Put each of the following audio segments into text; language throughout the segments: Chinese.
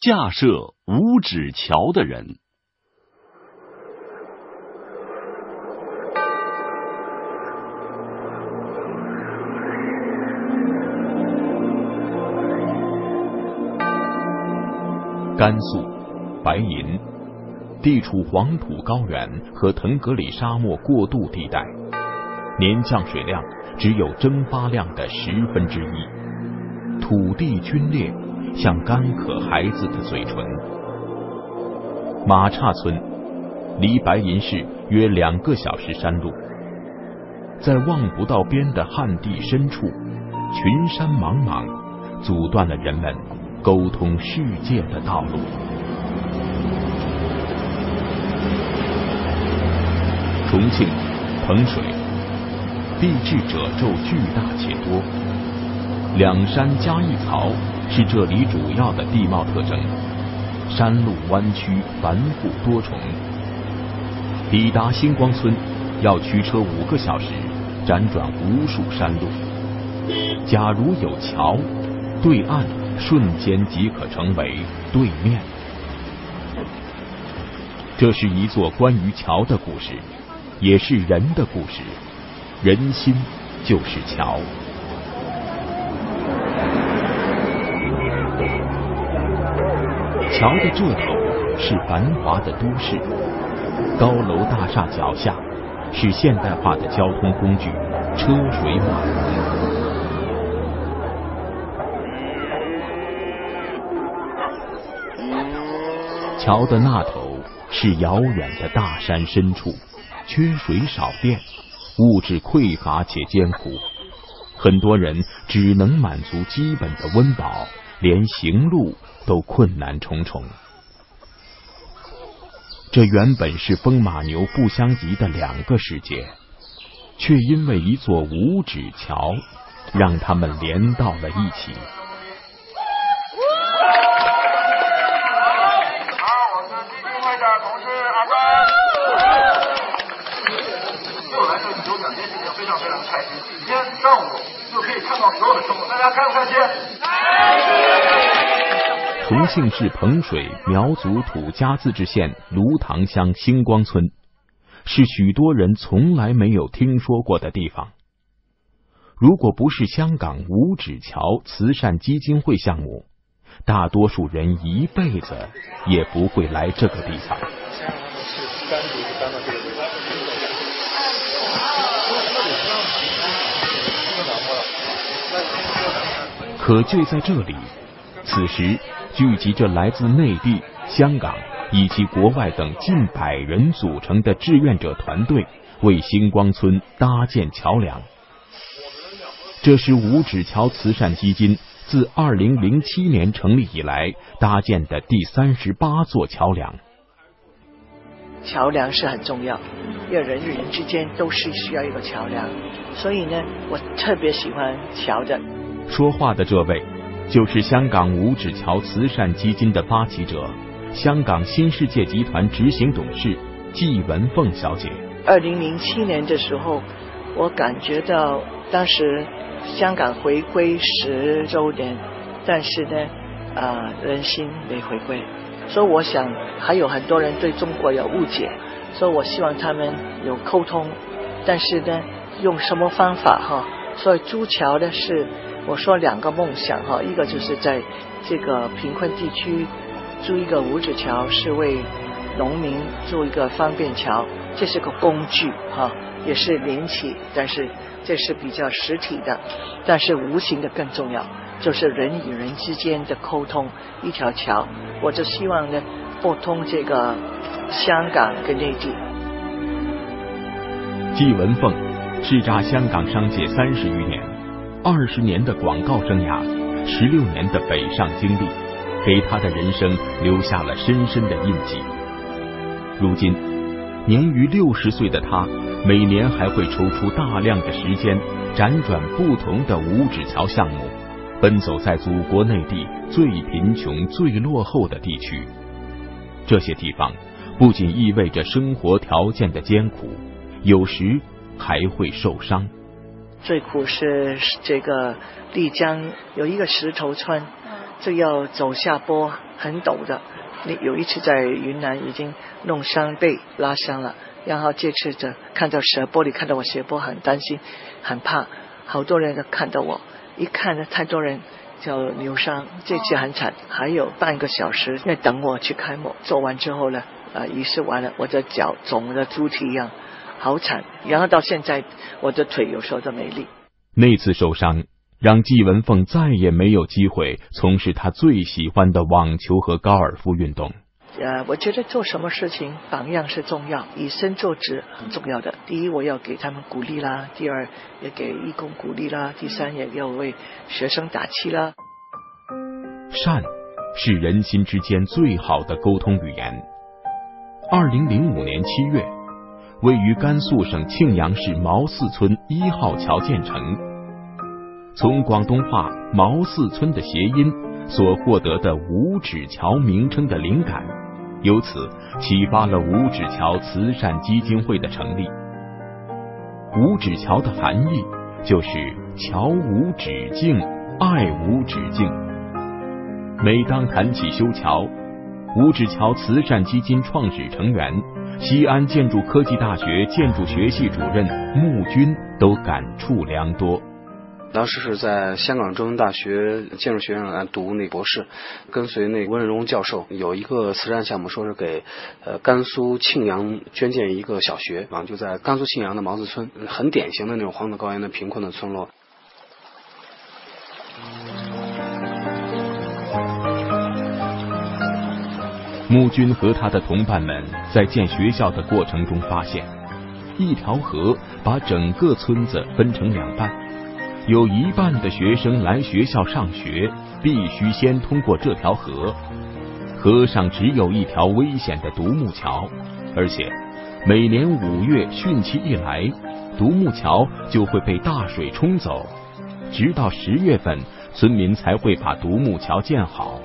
架设五指桥的人。甘肃白银，地处黄土高原和腾格里沙漠过渡地带，年降水量只有蒸发量的十分之一，土地龟裂，像干渴孩子的嘴唇。马岔村离白银市约两个小时山路，在望不到边的旱地深处，群山茫茫，阻断了人们。沟通世界的道路。重庆彭水，地质褶皱巨大且多，两山加一槽是这里主要的地貌特征。山路弯曲繁复多重，抵达星光村要驱车五个小时，辗转无数山路。假如有桥，对岸。瞬间即可成为对面。这是一座关于桥的故事，也是人的故事。人心就是桥。桥的这头是繁华的都市，高楼大厦脚下是现代化的交通工具，车水马龙。桥的那头是遥远的大山深处，缺水少电，物质匮乏且艰苦，很多人只能满足基本的温饱，连行路都困难重重。这原本是风马牛不相及的两个世界，却因为一座五指桥，让他们连到了一起。今天上午就可以看到所有的生物，大家开不开心开心？重庆市彭水苗族土家自治县芦塘乡星光村，是许多人从来没有听说过的地方。如果不是香港五指桥慈善基金会项目，大多数人一辈子也不会来这个地方。可就在这里，此时聚集着来自内地、香港以及国外等近百人组成的志愿者团队，为星光村搭建桥梁。这是五指桥慈善基金自二零零七年成立以来搭建的第三十八座桥梁。桥梁是很重要，因为人与人之间都是需要一个桥梁，所以呢，我特别喜欢桥的。说话的这位，就是香港五指桥慈善基金的发起者，香港新世界集团执行董事季文凤小姐。二零零七年的时候，我感觉到当时香港回归十周年，但是呢，啊，人心没回归，所以我想还有很多人对中国有误解，所以我希望他们有沟通，但是呢，用什么方法哈？所以朱桥呢是。我说两个梦想哈，一个就是在这个贫困地区筑一个五指桥，是为农民筑一个方便桥，这是个工具哈，也是连起，但是这是比较实体的，但是无形的更重要，就是人与人之间的沟通，一条桥，我就希望呢，拨通这个香港跟内地。季文凤叱咤香港商界三十余年。二十年的广告生涯，十六年的北上经历，给他的人生留下了深深的印记。如今，年逾六十岁的他，每年还会抽出大量的时间，辗转不同的五指桥项目，奔走在祖国内地最贫穷、最落后的地区。这些地方不仅意味着生活条件的艰苦，有时还会受伤。最苦是这个丽江有一个石头村，就要走下坡，很陡的。你有一次在云南已经弄伤背拉伤了，然后这次的看到斜坡，里看到我斜坡很担心，很怕，好多人都看到我，一看呢太多人就扭伤，这次很惨，还有半个小时在等我去开幕，做完之后呢，啊仪式完了，我的脚肿的猪蹄一样，好惨，然后到现在我的腿有时候都没力。那次受伤。让季文凤再也没有机会从事她最喜欢的网球和高尔夫运动。呃，我觉得做什么事情榜样是重要，以身作则很重要的。第一，我要给他们鼓励啦；第二，也给义工鼓励啦；第三，也要为学生打气啦。善是人心之间最好的沟通语言。二零零五年七月，位于甘肃省庆阳市毛寺村一号桥建成。从广东话“毛寺村”的谐音所获得的五指桥名称的灵感，由此启发了五指桥慈善基金会的成立。五指桥的含义就是桥无止境，爱无止境。每当谈起修桥，五指桥慈善基金创始成员、西安建筑科技大学建筑学系主任穆军都感触良多。当时是在香港中文大学建筑学院来读那博士，跟随那温荣教授有一个慈善项目，说是给呃甘肃庆阳捐建一个小学，啊就在甘肃庆阳的毛子村，很典型的那种黄土高原的贫困的村落。穆军和他的同伴们在建学校的过程中发现，一条河把整个村子分成两半。有一半的学生来学校上学，必须先通过这条河。河上只有一条危险的独木桥，而且每年五月汛期一来，独木桥就会被大水冲走，直到十月份，村民才会把独木桥建好。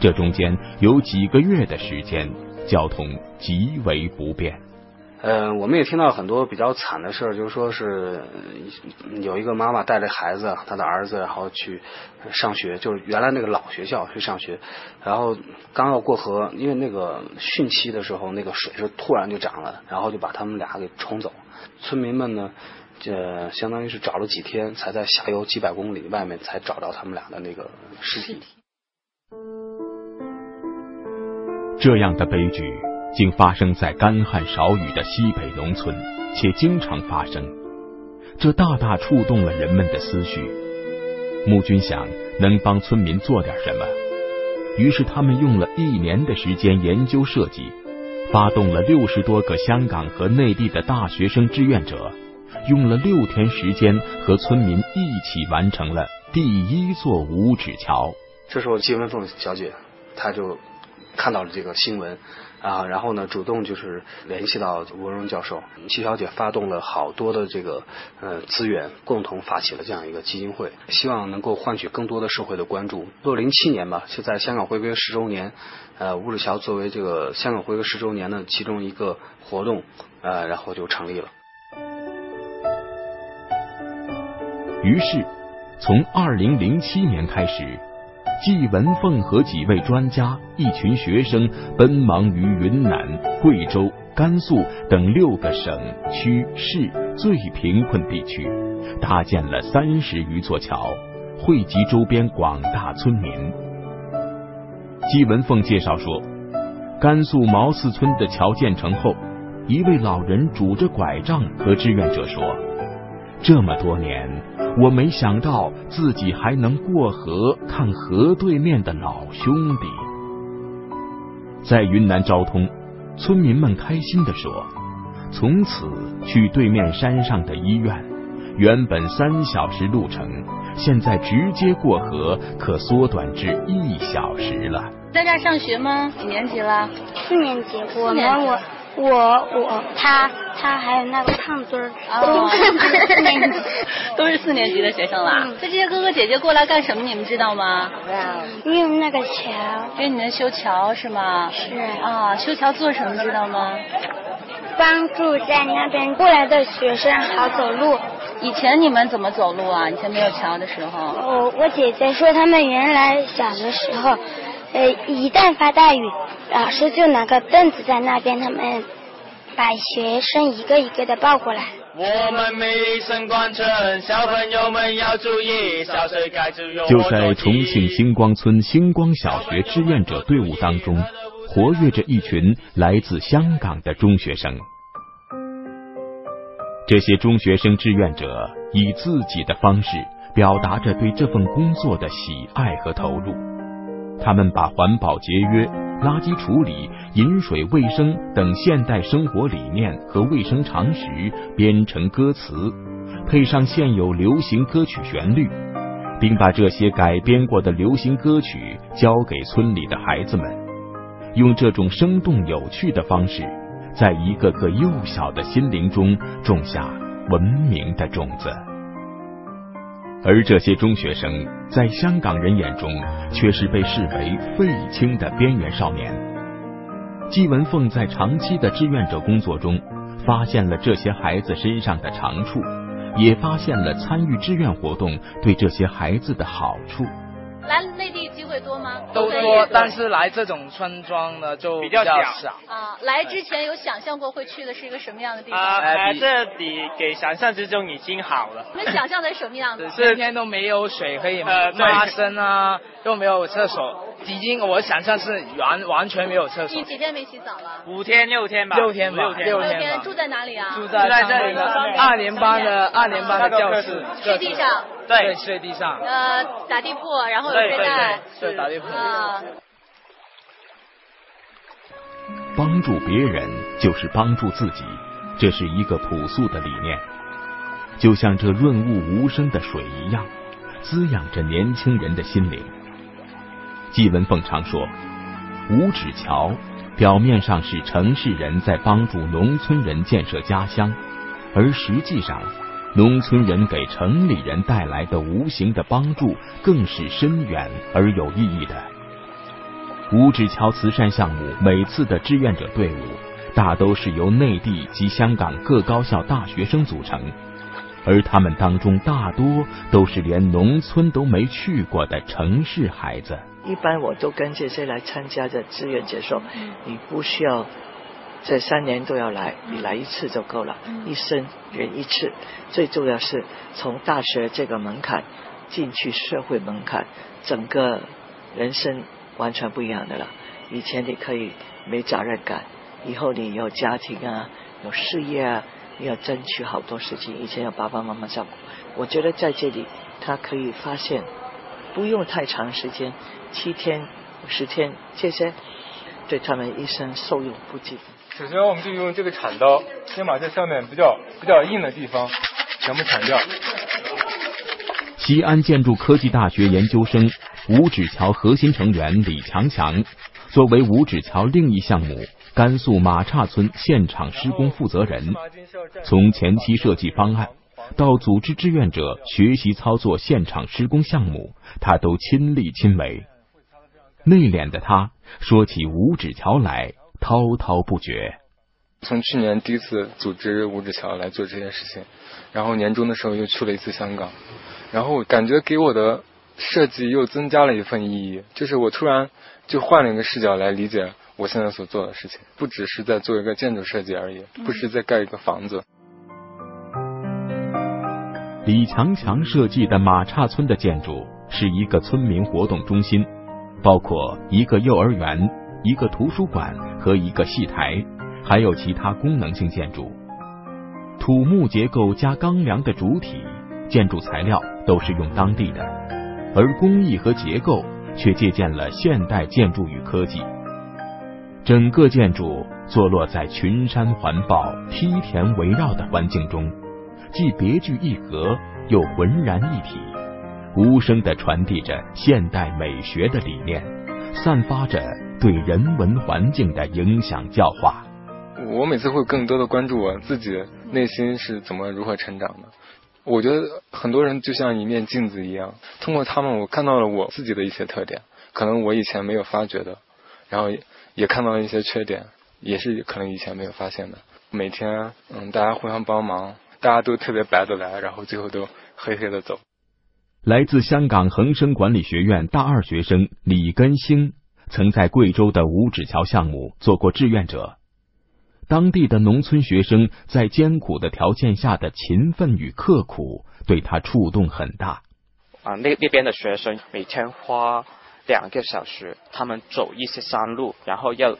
这中间有几个月的时间，交通极为不便。呃，我们也听到很多比较惨的事儿，就是说是有一个妈妈带着孩子，她的儿子然后去上学，就是原来那个老学校去上学，然后刚要过河，因为那个汛期的时候，那个水是突然就涨了，然后就把他们俩给冲走。村民们呢，这相当于是找了几天，才在下游几百公里外面才找到他们俩的那个尸体。这样的悲剧。竟发生在干旱少雨的西北农村，且经常发生，这大大触动了人们的思绪。穆军想能帮村民做点什么，于是他们用了一年的时间研究设计，发动了六十多个香港和内地的大学生志愿者，用了六天时间和村民一起完成了第一座五指桥。这时候，季文凤小姐，她就看到了这个新闻。啊，然后呢，主动就是联系到文荣教授，齐小姐发动了好多的这个呃资源，共同发起了这样一个基金会，希望能够换取更多的社会的关注。到零七年吧，就在香港回归十周年，呃，吴志桥作为这个香港回归十周年的其中一个活动，呃，然后就成立了。于是，从二零零七年开始。季文凤和几位专家、一群学生奔忙于云南、贵州、甘肃等六个省区市最贫困地区，搭建了三十余座桥，惠及周边广大村民。季文凤介绍说，甘肃毛寺村的桥建成后，一位老人拄着拐杖和志愿者说：“这么多年。”我没想到自己还能过河看河对面的老兄弟。在云南昭通，村民们开心地说：“从此去对面山上的医院，原本三小时路程，现在直接过河可缩短至一小时了。”在这儿上学吗？几年级了？四年级。我们我。我我他他还有那个胖墩儿，都是四年级，都是四年级的学生啦。那这些哥哥姐姐过来干什么？你们知道吗？用那个桥。给你们修桥是吗？是。啊，修桥做什么知道吗？帮助在那边过来的学生好走路。以前你们怎么走路啊？以前没有桥的时候。我我姐姐说，他们原来小的时候，呃，一旦发大雨，老师就拿个凳子在那边，他们把学生一个一个的抱过来。我们美声贯穿，小朋友们要注意，小水该注意。就在重庆星光村星光小学志愿者队伍当中，活跃着一群来自香港的中学生。这些中学生志愿者以自己的方式表达着对这份工作的喜爱和投入。他们把环保节约、垃圾处理、饮水卫生等现代生活理念和卫生常识编成歌词，配上现有流行歌曲旋律，并把这些改编过的流行歌曲交给村里的孩子们，用这种生动有趣的方式。在一个个幼小的心灵中种下文明的种子，而这些中学生在香港人眼中却是被视为废青的边缘少年。季文凤在长期的志愿者工作中，发现了这些孩子身上的长处，也发现了参与志愿活动对这些孩子的好处。来内地机会多吗？都多，但是来这种村庄呢就比较少。啊，来之前有想象过会去的是一个什么样的地方？啊，这里给想象之中已经好了。你们想象的是什么样子？天天都没有水可以 发生啊，又没有厕所。已经，我想象是完完全没有厕所。你几天没洗澡了？五天六天吧。六天吧，六天。住在哪里啊？住在这里的二年班的二年班的教室。睡地上。对，睡地上。呃，打地铺，然后有睡袋。对，打地铺。帮助别人就是帮助自己，这是一个朴素的理念。就像这润物无声的水一样，滋养着年轻人的心灵。季文凤常说：“五指桥表面上是城市人在帮助农村人建设家乡，而实际上，农村人给城里人带来的无形的帮助更是深远而有意义的。”五指桥慈善项目每次的志愿者队伍大都是由内地及香港各高校大学生组成，而他们当中大多都是连农村都没去过的城市孩子。一般我都跟这些来参加的志愿者说，你不需要这三年都要来，你来一次就够了，一生人一次。最重要是从大学这个门槛进去社会门槛，整个人生完全不一样的了。以前你可以没责任感，以后你有家庭啊，有事业啊，你要争取好多事情。以前有爸爸妈妈照顾，我觉得在这里他可以发现，不用太长时间。七天、十天，这些对他们一生受用不尽。首先，我们就用这个铲刀，先把这上面比较比较硬的地方全部铲掉。西安建筑科技大学研究生、五指桥核心成员李强强，作为五指桥另一项目甘肃马岔村现场施工负责人，从前期设计方案。到组织志愿者学习操作现场施工项目，他都亲力亲为。内敛的他说起五指桥来滔滔不绝。从去年第一次组织五指桥来做这件事情，然后年终的时候又去了一次香港，然后感觉给我的设计又增加了一份意义，就是我突然就换了一个视角来理解我现在所做的事情，不只是在做一个建筑设计而已，不是在盖一个房子。李强强设计的马岔村的建筑是一个村民活动中心，包括一个幼儿园、一个图书馆和一个戏台，还有其他功能性建筑。土木结构加钢梁的主体建筑材料都是用当地的，而工艺和结构却借鉴了现代建筑与科技。整个建筑坐落在群山环抱、梯田围绕的环境中。既别具一格，又浑然一体，无声的传递着现代美学的理念，散发着对人文环境的影响教化。我每次会更多的关注我自己内心是怎么如何成长的。我觉得很多人就像一面镜子一样，通过他们，我看到了我自己的一些特点，可能我以前没有发觉的，然后也看到了一些缺点，也是可能以前没有发现的。每天，嗯，大家互相帮忙。大家都特别白的来，然后最后都黑黑的走。来自香港恒生管理学院大二学生李根兴，曾在贵州的五指桥项目做过志愿者。当地的农村学生在艰苦的条件下的勤奋与刻苦，对他触动很大。啊，那那边的学生每天花两个小时，他们走一些山路，然后要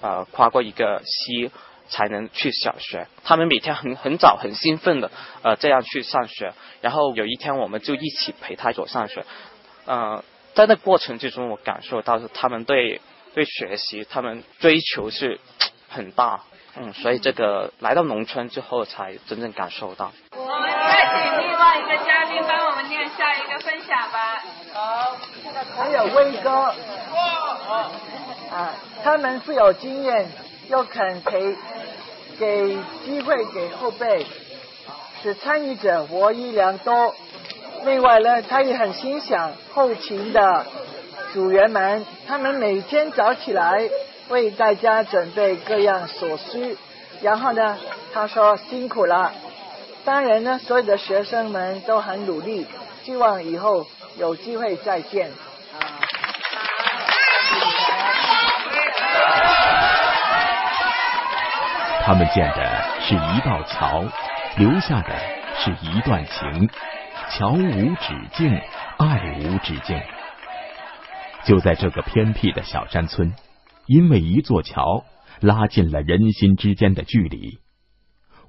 呃跨过一个溪。才能去小学。他们每天很很早很兴奋的呃这样去上学。然后有一天我们就一起陪他走上学。呃，在那过程之中，我感受到他们对对学习他们追求是很大。嗯，所以这个来到农村之后才真正感受到。我们再请另外一个嘉宾帮我们念下一个分享吧。好，还有威哥。哇。啊，他们是有经验。又肯陪，给机会给后辈，使参与者获益良多。另外呢，他也很欣赏后勤的组员们，他们每天早起来为大家准备各样所需。然后呢，他说辛苦了。当然呢，所有的学生们都很努力，希望以后有机会再见。他们建的是一道桥，留下的是一段情。桥无止境，爱无止境。就在这个偏僻的小山村，因为一座桥，拉近了人心之间的距离。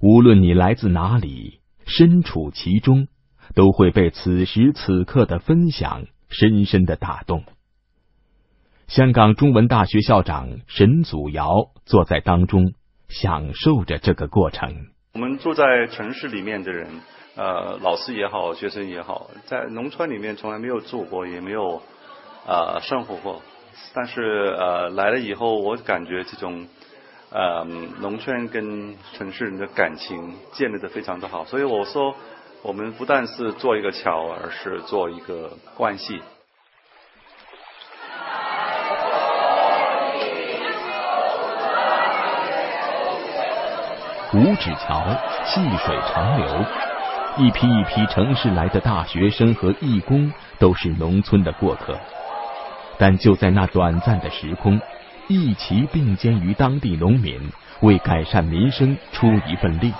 无论你来自哪里，身处其中，都会被此时此刻的分享深深的打动。香港中文大学校长沈祖尧坐在当中。享受着这个过程。我们住在城市里面的人，呃，老师也好，学生也好，在农村里面从来没有住过，也没有呃生活过。但是呃来了以后，我感觉这种呃农村跟城市人的感情建立的非常的好。所以我说，我们不但是做一个桥，而是做一个关系。五指桥细水长流，一批一批城市来的大学生和义工都是农村的过客，但就在那短暂的时空，一齐并肩于当地农民，为改善民生出一份力。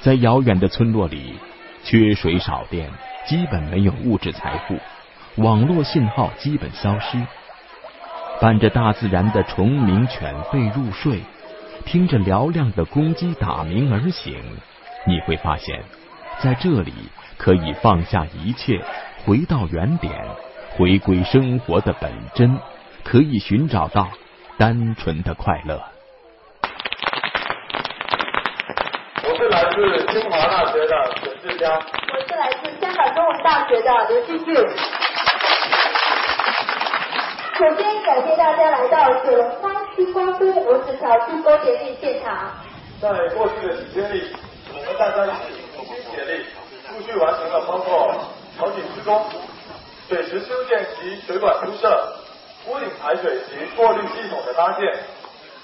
在遥远的村落里，缺水少电，基本没有物质财富，网络信号基本消失，伴着大自然的虫鸣犬吠入睡。听着嘹亮的公鸡打鸣而醒，你会发现，在这里可以放下一切，回到原点，回归生活的本真，可以寻找到单纯的快乐。我是来自清华大学的沈志佳。我是来自香港中文大学的刘继俊。首先感谢大家来到九龙湾。星光都五子桥助沟节力现场，在过去的几天里，我们大家一起续完成了包括桥顶施工、水池修建及水管铺设、屋顶排水及过滤系统的搭建、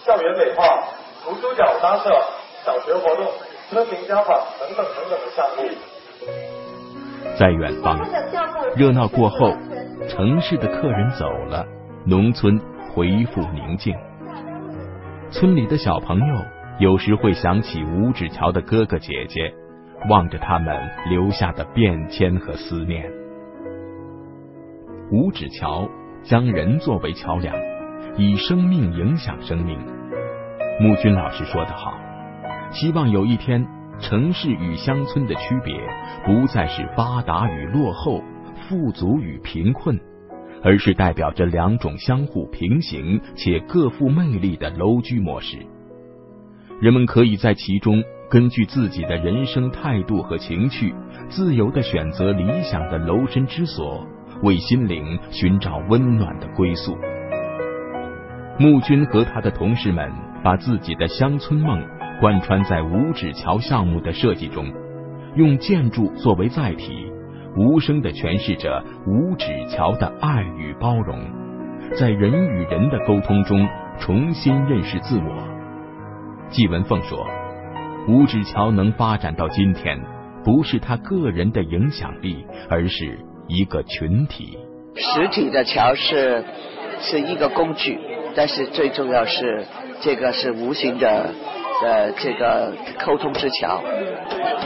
校园美化、图书角搭设、小学活动、村民家访等等等等的项目。在远方，热闹过后，城市的客人走了，农村恢复宁静。村里的小朋友有时会想起五指桥的哥哥姐姐，望着他们留下的变迁和思念。五指桥将人作为桥梁，以生命影响生命。木军老师说得好，希望有一天，城市与乡村的区别不再是发达与落后、富足与贫困。而是代表着两种相互平行且各富魅力的楼居模式。人们可以在其中根据自己的人生态度和情趣，自由的选择理想的楼身之所，为心灵寻找温暖的归宿。穆军和他的同事们把自己的乡村梦贯穿在五指桥项目的设计中，用建筑作为载体。无声的诠释着五指桥的爱与包容，在人与人的沟通中重新认识自我。季文凤说：“吴志桥能发展到今天，不是他个人的影响力，而是一个群体。实体的桥是是一个工具，但是最重要是这个是无形的呃这个沟通之桥。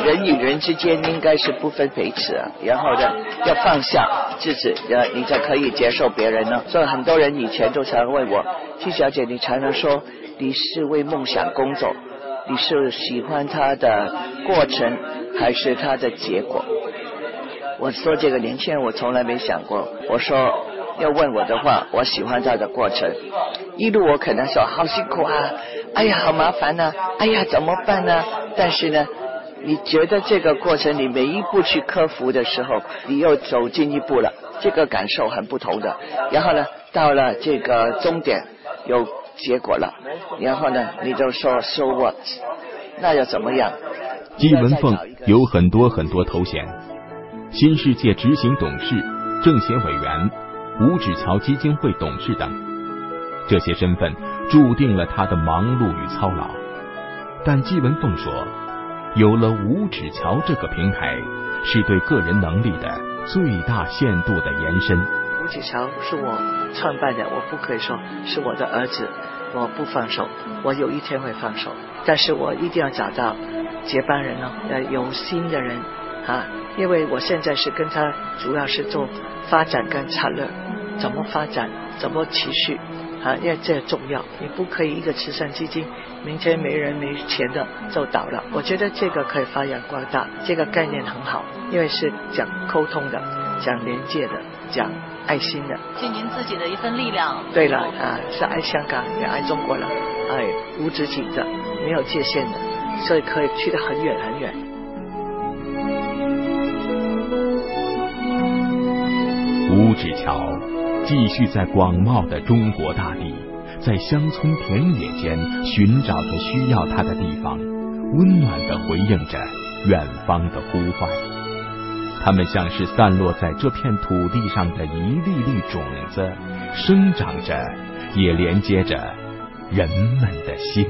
人与人之间应该是不分彼此，然后呢要放下自己，呃你才可以接受别人呢。所以很多人以前都常问我，季小姐，你常常说你是为梦想工作。你是喜欢他的过程，还是他的结果？我说这个年轻人，我从来没想过。我说要问我的话，我喜欢他的过程。一路我可能说好辛苦啊，哎呀好麻烦呐，哎呀怎么办呢？但是呢，你觉得这个过程你每一步去克服的时候，你又走进一步了，这个感受很不同的。然后呢，到了这个终点，有。结果了，然后呢，你就说 so what？那又怎么样？季文凤有很多很多头衔：新世界执行董事、政协委员、吴指桥基金会董事等。这些身份注定了他的忙碌与操劳。但季文凤说，有了吴指桥这个平台，是对个人能力的最大限度的延伸。是我创办的，我不可以说是我的儿子，我不放手，我有一天会放手，但是我一定要找到接班人哦，要有心的人啊，因为我现在是跟他主要是做发展跟策略，怎么发展，怎么持续啊，因为这重要，你不可以一个慈善基金，明天没人没钱的就倒了，我觉得这个可以发扬光大，这个概念很好，因为是讲沟通的，讲连接的，讲。爱心的，尽您自己的一份力量。对了啊，是爱香港，也爱中国了，爱无止境的，没有界限的，所以可以去得很远很远。五指桥继续在广袤的中国大地，在乡村田野间寻找着需要它的地方，温暖的回应着远方的呼唤。它们像是散落在这片土地上的一粒粒种子，生长着，也连接着人们的心。